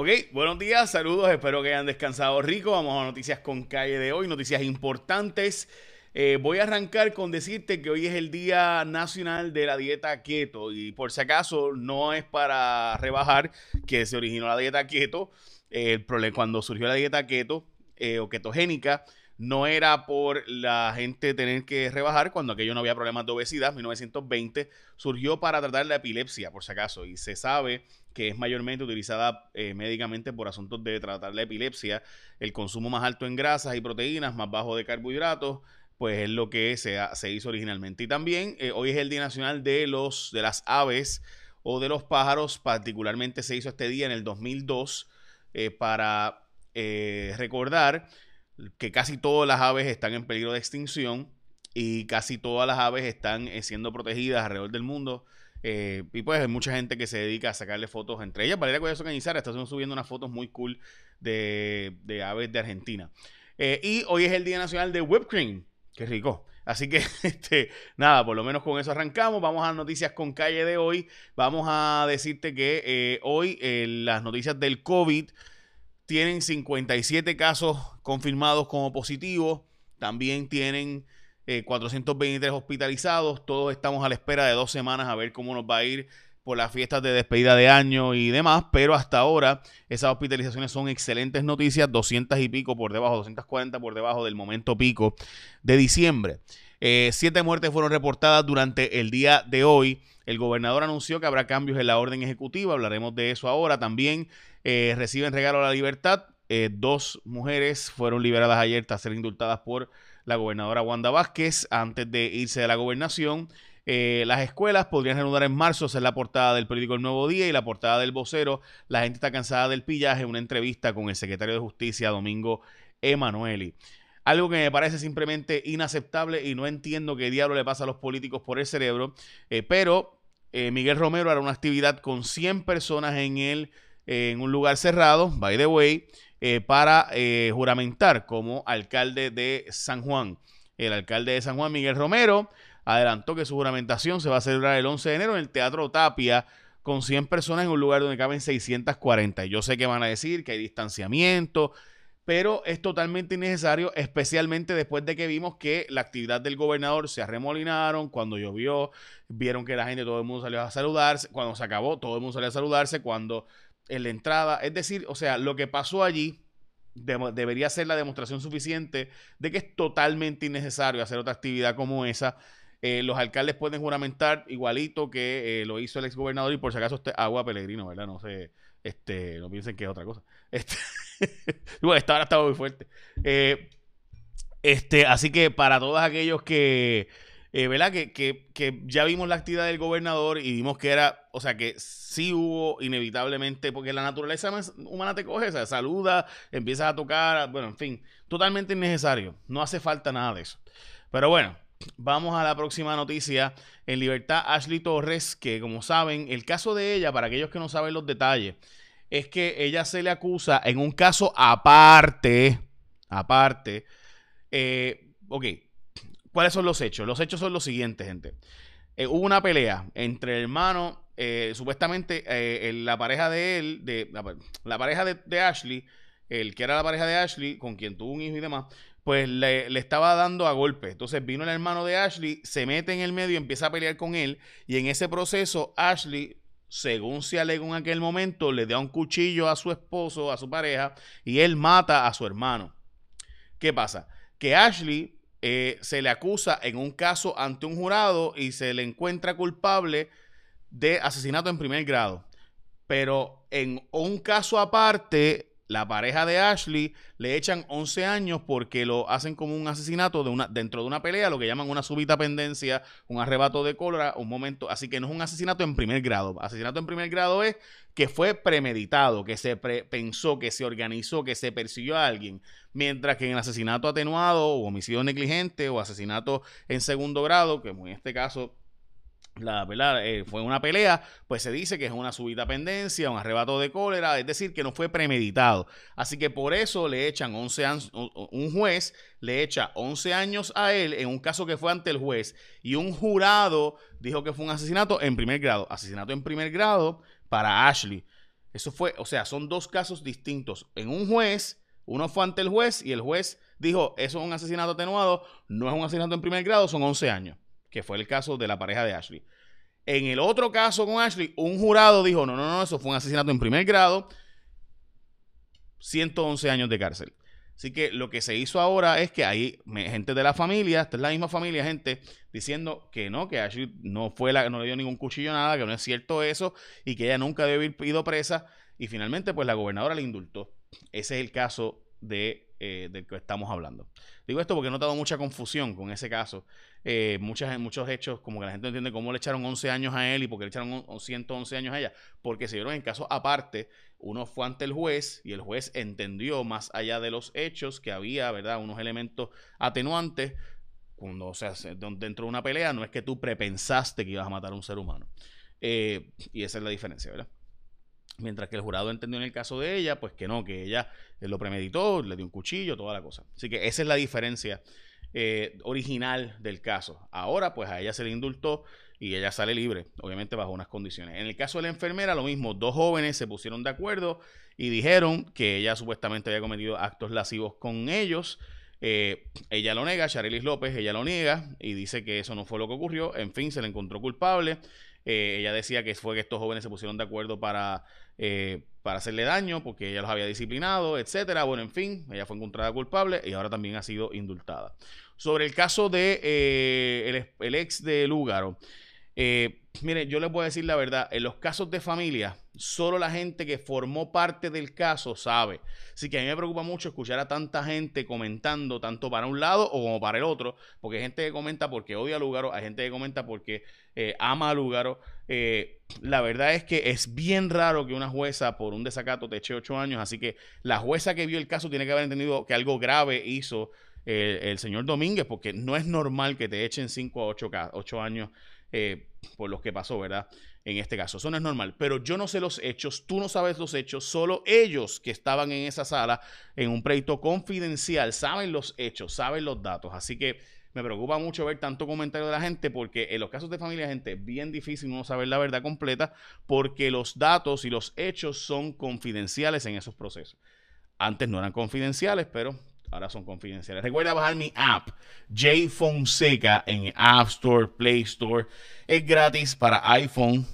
Ok, buenos días, saludos, espero que hayan descansado rico. Vamos a noticias con calle de hoy, noticias importantes. Eh, voy a arrancar con decirte que hoy es el Día Nacional de la Dieta Keto y por si acaso no es para rebajar que se originó la dieta keto. el problema, cuando surgió la dieta keto eh, o ketogénica, no era por la gente tener que rebajar cuando aquello no había problemas de obesidad. 1920 surgió para tratar la epilepsia, por si acaso, y se sabe que es mayormente utilizada eh, médicamente por asuntos de tratar la epilepsia. El consumo más alto en grasas y proteínas, más bajo de carbohidratos, pues es lo que se, hizo originalmente. Y también eh, hoy es el Día Nacional de, los, de las aves o de los pájaros, particularmente se hizo este día en el 2002 eh, para recordar que casi todas las aves están en peligro de extinción y casi todas las aves están eh, siendo protegidas alrededor del mundo. Eh, y pues hay mucha gente que se dedica a sacarle fotos entre ellas. Valeria Collazo Cañizara está subiendo unas fotos muy cool de, aves de Argentina. Eh, y hoy es el Día Nacional de Whipped Cream. Qué rico. Así que, este, nada, por lo menos con eso arrancamos. Vamos a noticias con calle de hoy. Vamos a decirte que hoy las noticias del COVID tienen 57 casos confirmados como positivos, también tienen 423 eh, hospitalizados, todos estamos a la espera de dos semanas a ver cómo nos va a ir por las fiestas de despedida de año y demás, pero hasta ahora esas hospitalizaciones son excelentes noticias, 200 y pico por debajo, 240 por debajo del momento pico de diciembre. Eh, siete muertes fueron reportadas durante el día de hoy. El gobernador anunció que habrá cambios en la orden ejecutiva, hablaremos de eso ahora. También eh, reciben regalo a la libertad. Eh, dos mujeres fueron liberadas ayer tras ser indultadas por la gobernadora Wanda Vázquez antes de irse de la gobernación. las escuelas podrían reanudar en marzo, esa es la portada del periódico El Nuevo Día y la portada del vocero. La gente está cansada del pillaje, una entrevista con el secretario de Justicia, Domingo Emanueli. Algo que me parece simplemente inaceptable y no entiendo qué diablo le pasa a los políticos por el cerebro. Eh, pero eh, Miguel Romero hará una actividad con 100 personas en, el, en un lugar cerrado, by the way, eh, para juramentar como alcalde de San Juan. El alcalde de San Juan, Miguel Romero, adelantó que su juramentación se va a celebrar el 11 de enero en el Teatro Tapia con 100 personas en un lugar donde caben 640. Yo sé que van a decir que hay distanciamiento, pero es totalmente innecesario, especialmente después de que vimos que la actividad del gobernador se arremolinaron, cuando llovió, vieron que la gente, todo el mundo salió a saludarse, cuando se acabó, todo el mundo salió a saludarse, cuando en la entrada, es decir, o sea, lo que pasó allí debería ser la demostración suficiente de que es totalmente innecesario hacer otra actividad como esa. Eh, los alcaldes pueden juramentar igualito que eh, lo hizo el exgobernador y por si acaso este agua Pelegrino, ¿verdad? No sé, este, no piensen que es otra cosa. Este, bueno, esta hora estaba muy fuerte. Eh, este, así que para todos aquellos que, ¿verdad? Que, que, ya vimos la actividad del gobernador y vimos que era, o sea, que sí hubo inevitablemente, porque la naturaleza humana te coge, o sea, saluda, empiezas a tocar, bueno, en fin, totalmente innecesario. No hace falta nada de eso. Pero bueno, vamos a la próxima noticia. En libertad, Ashley Torres, que como saben, el caso de ella, para aquellos que no saben los detalles, es que ella se le acusa en un caso aparte, aparte, eh, ok, ¿cuáles son los hechos? Los hechos son los siguientes, gente. Eh, hubo una pelea entre hermano, eh, supuestamente la pareja de él, de, la, pareja de, Ashley, el que era la pareja de Ashley, con quien tuvo un hijo y demás, pues le, le, estaba dando a golpe. Entonces vino el hermano de Ashley, se mete en el medio y empieza a pelear con él. Y en ese proceso, Ashley según se alegó en aquel momento, le da un cuchillo a su esposo, a su pareja, y él mata a su hermano. ¿Qué pasa? Que Ashley eh, se le acusa en un caso ante un jurado y se le encuentra culpable de asesinato en primer grado. Pero en un caso aparte, la pareja de Ashley le echan 11 años porque lo hacen como un asesinato dentro de una pelea, lo que llaman una súbita pendencia, un arrebato de cólera, un momento. Así que no es un asesinato en primer grado. Asesinato en primer grado es que fue premeditado, que se pensó, que se organizó, que se persiguió a alguien. Mientras que en el asesinato atenuado o homicidio negligente o asesinato en segundo grado, que en este caso la, ¿verdad? Eh, fue una pelea, pues se dice que es una subida pendencia, un arrebato de cólera, es decir, que no fue premeditado. Así que por eso le echan 11 años, un juez le echa 11 años a él en un caso que fue ante el juez y un jurado dijo que fue un asesinato en primer grado. Asesinato en primer grado para Ashley. Eso fue, o sea, son dos casos distintos. En un juez, uno fue ante el juez y el juez dijo, eso es un asesinato atenuado, no es un asesinato en primer grado, son 11 años, que fue el caso de la pareja de Ashley. En el otro caso con Ashley, un jurado dijo, no, no, no, eso fue un asesinato en primer grado, 111 años de cárcel. Así que lo que se hizo ahora es que hay gente de la familia, esta es la misma familia, gente diciendo que no, que Ashley no fue la, no le dio ningún cuchillo nada, que no es cierto eso y que ella nunca debe haber ido presa. Y finalmente, pues la gobernadora le indultó. Ese es el caso de, eh, del que estamos hablando. Digo esto porque he notado mucha confusión con ese caso. Eh, muchos hechos, como que la gente no entiende cómo le echaron 11 años a él y por qué le echaron 111 años a ella. Porque se dieron en casos aparte. Uno fue ante el juez y el juez entendió más allá de los hechos que había, ¿verdad? Unos elementos atenuantes. Cuando, o sea, dentro de una pelea, no es que tú prepensaste que ibas a matar a un ser humano. Eh, y esa es la diferencia, ¿verdad? Mientras que el jurado entendió en el caso de ella, pues que no, que ella eh, lo premeditó, le dio un cuchillo, toda la cosa. Así que esa es la diferencia eh, original del caso. Ahora, pues a ella se le indultó y ella sale libre, obviamente bajo unas condiciones. En el caso de la enfermera, lo mismo, dos jóvenes se pusieron de acuerdo y dijeron que ella supuestamente había cometido actos lascivos con ellos. Eh, ella lo nega, Charelis López, ella lo niega y dice que eso no fue lo que ocurrió. En fin, se le encontró culpable. ella decía que fue que estos jóvenes se pusieron de acuerdo para eh, para hacerle daño porque ella los había disciplinado, etcétera. Bueno, en fin, ella fue encontrada culpable y ahora también ha sido indultada. Sobre el caso de eh, el, ex de Lúgaro, eh, mire, yo les voy a decir la verdad, en los casos de familia, solo la gente que formó parte del caso sabe. Así que a mí me preocupa mucho escuchar a tanta gente comentando, tanto para un lado o como para el otro, porque hay gente que comenta porque odia a Lugaro, hay gente que comenta porque eh, ama a Lugaro. Eh, la verdad es que es bien raro que una jueza por un desacato te eche ocho años, así que la jueza que vio el caso tiene que haber entendido que algo grave hizo eh, el señor Domínguez, porque no es normal que te echen cinco a ocho, ocho años por los que pasó, ¿verdad? en este caso. Eso no es normal. Pero yo no sé los hechos, tú no sabes los hechos, solo ellos que estaban en esa sala en un proyecto confidencial saben los hechos, saben los datos. Así que me preocupa mucho ver tanto comentario de la gente porque en los casos de familia, gente, es bien difícil no saber la verdad completa porque los datos y los hechos son confidenciales en esos procesos. Antes no eran confidenciales, pero ahora son confidenciales. Recuerda bajar mi app, J Fonseca, en App Store, Play Store. Es gratis para iPhone,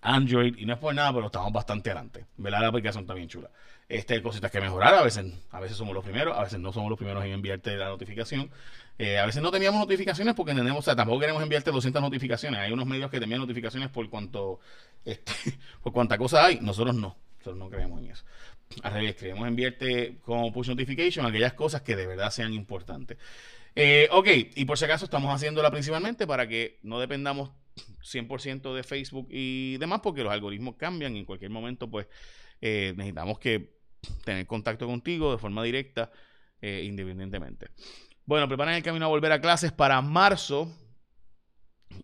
Android, y no es por nada, pero estamos bastante adelante. ¿Verdad? La aplicación está bien chula. Este, cositas que mejorar, a veces, a veces somos los primeros, a veces no somos los primeros en enviarte la notificación. Eh, a veces no teníamos notificaciones porque tenemos, o sea, tampoco queremos enviarte 200 notificaciones. Hay unos medios que te envían notificaciones por cuanto, este, por cuánta cosa hay. Nosotros no, nosotros no creemos en eso. Al revés, queremos enviarte como push notification aquellas cosas que de verdad sean importantes. Eh, ok, y por si acaso estamos haciéndola principalmente para que no dependamos 100% de Facebook y demás, porque los algoritmos cambian y en cualquier momento, pues eh, necesitamos que tener contacto contigo de forma directa, eh, independientemente. Bueno, preparan el camino a volver a clases para marzo.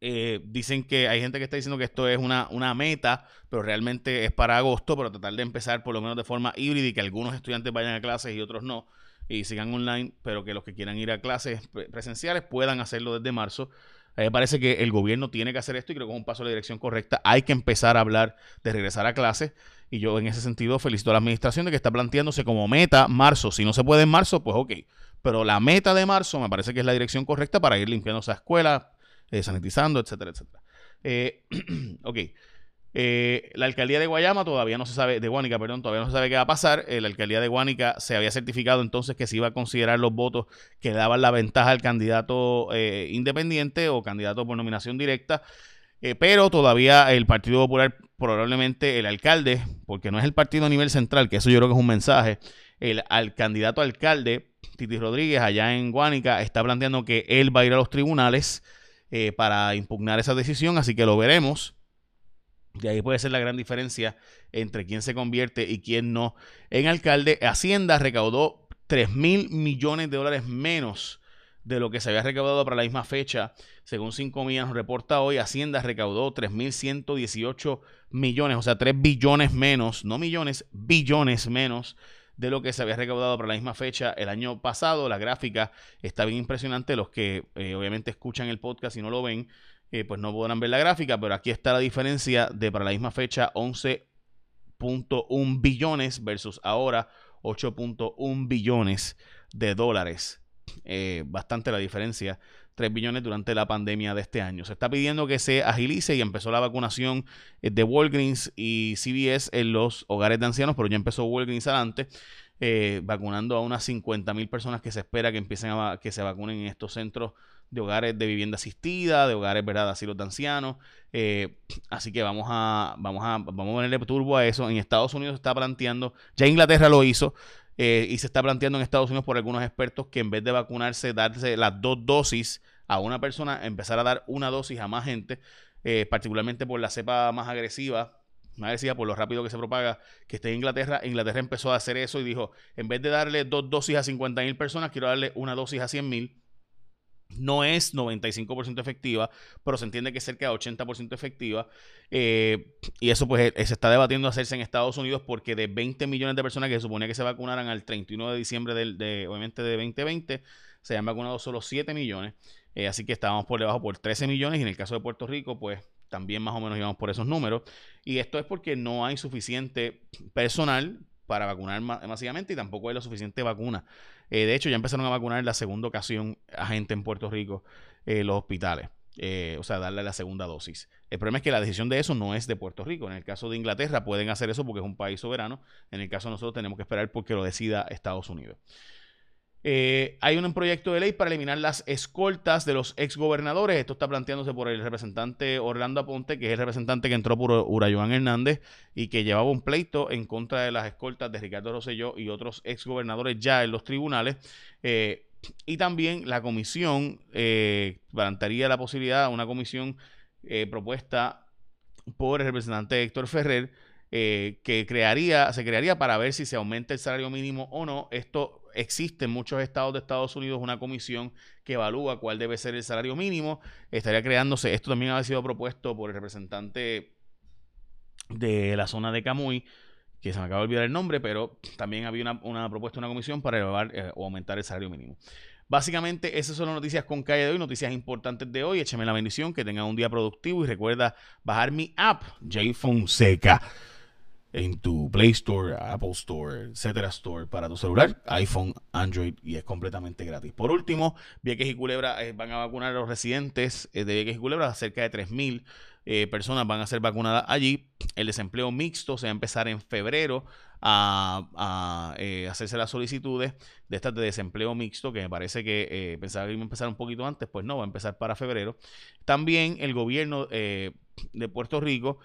Eh, dicen que hay gente que está diciendo que esto es una, una, meta, pero realmente es para agosto, pero tratar de empezar por lo menos de forma híbrida y que algunos estudiantes vayan a clases y otros no, y sigan online, pero que los que quieran ir a clases presenciales puedan hacerlo desde marzo. Me parece que el gobierno tiene que hacer esto y creo que es un paso en la dirección correcta. Hay que empezar a hablar de regresar a clases. Y yo en ese sentido felicito a la administración de que está planteándose como meta marzo. Si no se puede en marzo, pues ok. Pero la meta de marzo me parece que es la dirección correcta para ir limpiando esa escuela, eh, sanitizando, etcétera, etcétera. Eh, ok. Eh, la alcaldía de Guayama todavía no se sabe, de Guánica, perdón, todavía no se sabe qué va a pasar. Eh, la alcaldía de Guánica se había certificado entonces que se iba a considerar los votos que daban la ventaja al candidato eh, independiente o candidato por nominación directa. pero todavía el Partido Popular, probablemente el alcalde, porque no es el partido a nivel central, que eso yo creo que es un mensaje, el al candidato alcalde, Titi Rodríguez, allá en Guánica, está planteando que él va a ir a los tribunales para impugnar esa decisión, así que lo veremos. Y ahí puede ser la gran diferencia entre quién se convierte y quién no. En alcalde, Hacienda recaudó 3 mil millones de dólares menos de lo que se había recaudado para la misma fecha. Según 5 millones reporta hoy, Hacienda recaudó 3.118 millones, o sea, 3 billones menos, no millones, billones menos de lo que se había recaudado para la misma fecha el año pasado. La gráfica está bien impresionante. Los que eh, obviamente escuchan el podcast y no lo ven, eh, pues no podrán ver la gráfica, pero aquí está la diferencia de para la misma fecha 11 3.1 billones versus ahora 8.1 billones de dólares. Eh, bastante la diferencia 3 billones durante la pandemia de este año. Se está pidiendo que se agilice y empezó la vacunación eh, de Walgreens y CVS en los hogares de ancianos, pero ya empezó Walgreens adelante. Eh, vacunando a unas 50 mil personas que se espera que empiecen a que se vacunen en estos centros de hogares de vivienda asistida, de hogares, ¿verdad?, de asilos de ancianos. Eh, así que vamos a, vamos a, vamos a ponerle turbo a eso. En Estados Unidos se está planteando, ya Inglaterra lo hizo, y se está planteando en Estados Unidos por algunos expertos que en vez de vacunarse, darse las dos dosis a una persona, empezar a dar una dosis a más gente, particularmente por la cepa más agresiva me decía por lo rápido que se propaga, que esté en Inglaterra. Inglaterra empezó a hacer eso y dijo, en vez de darle dos dosis a 50 mil personas, quiero darle una dosis a 100 mil. No es 95% efectiva, pero se entiende que es cerca de 80% efectiva. Eh, y eso pues eh, se está debatiendo hacerse en Estados Unidos porque de 20 millones de personas que se suponía que se vacunaran al 31 de diciembre del, de, obviamente de 2020, se han vacunado solo 7 millones. Eh, así que estábamos por debajo por 13 millones y en el caso de Puerto Rico pues también más o menos íbamos por esos números. Y esto es porque no hay suficiente personal para vacunar masivamente y tampoco hay la suficiente vacuna. Eh, de hecho, ya empezaron a vacunar en la segunda ocasión a gente en Puerto Rico, en los hospitales. Eh, o sea, darle la segunda dosis. El problema es que la decisión de eso no es de Puerto Rico. En el caso de Inglaterra pueden hacer eso porque es un país soberano. En el caso de nosotros tenemos que esperar porque lo decida Estados Unidos. Eh, hay un proyecto de ley para eliminar las escoltas de los exgobernadores. Esto está planteándose por el representante Orlando Aponte, que es el representante que entró por Urayoan Hernández y que llevaba un pleito en contra de las escoltas de Ricardo Rosselló y otros exgobernadores ya en los tribunales. Eh, y también la comisión eh, plantearía la posibilidad, una comisión propuesta por el representante Héctor Ferrer, que crearía, se crearía para ver si se aumenta el salario mínimo o no. Esto existe en muchos estados de Estados Unidos una comisión que evalúa cuál debe ser el salario mínimo. Estaría creándose, esto también ha sido propuesto por el representante de la zona de Camuy, que se me acaba de olvidar el nombre, pero también había una, una propuesta una comisión para elevar eh, o aumentar el salario mínimo. Básicamente, esas son las noticias con calle de hoy, noticias importantes de hoy. Écheme la bendición, que tengan un día productivo y recuerda bajar mi app, J Fonseca en tu Play Store, Apple Store, etcétera Store para tu celular, iPhone, Android y es completamente gratis. Por último, Vieques y Culebra eh, van a vacunar a los residentes eh, de Vieques y Culebra, cerca de 3.000 eh, personas van a ser vacunadas allí. El desempleo mixto se va a empezar en febrero a, hacerse las solicitudes de estas de desempleo mixto, que me parece que pensaba que iba a empezar un poquito antes, pues no, va a empezar para febrero. También el gobierno de Puerto Rico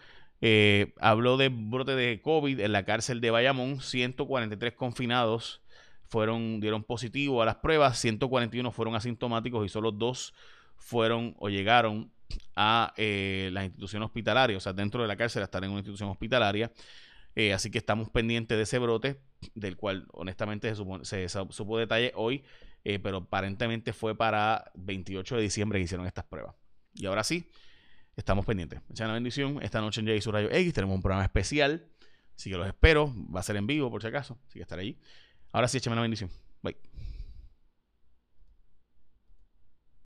eh, habló de brote de COVID en la cárcel de Bayamón. 143 confinados fueron, dieron positivo a las pruebas, 141 fueron asintomáticos y solo dos fueron o llegaron a eh, la institución hospitalaria, o sea, dentro de la cárcel estar en una institución hospitalaria. Eh, así que estamos pendientes de ese brote, del cual honestamente se, se supo detalle hoy, pero aparentemente fue para 28 de diciembre que hicieron estas pruebas. Y ahora sí, Estamos pendientes. Echen una bendición. Esta noche en Jay Rayo X tenemos un programa especial. Así que los espero. Va a ser en vivo por si acaso. Así que estar ahí. Ahora sí, échame una bendición. Bye.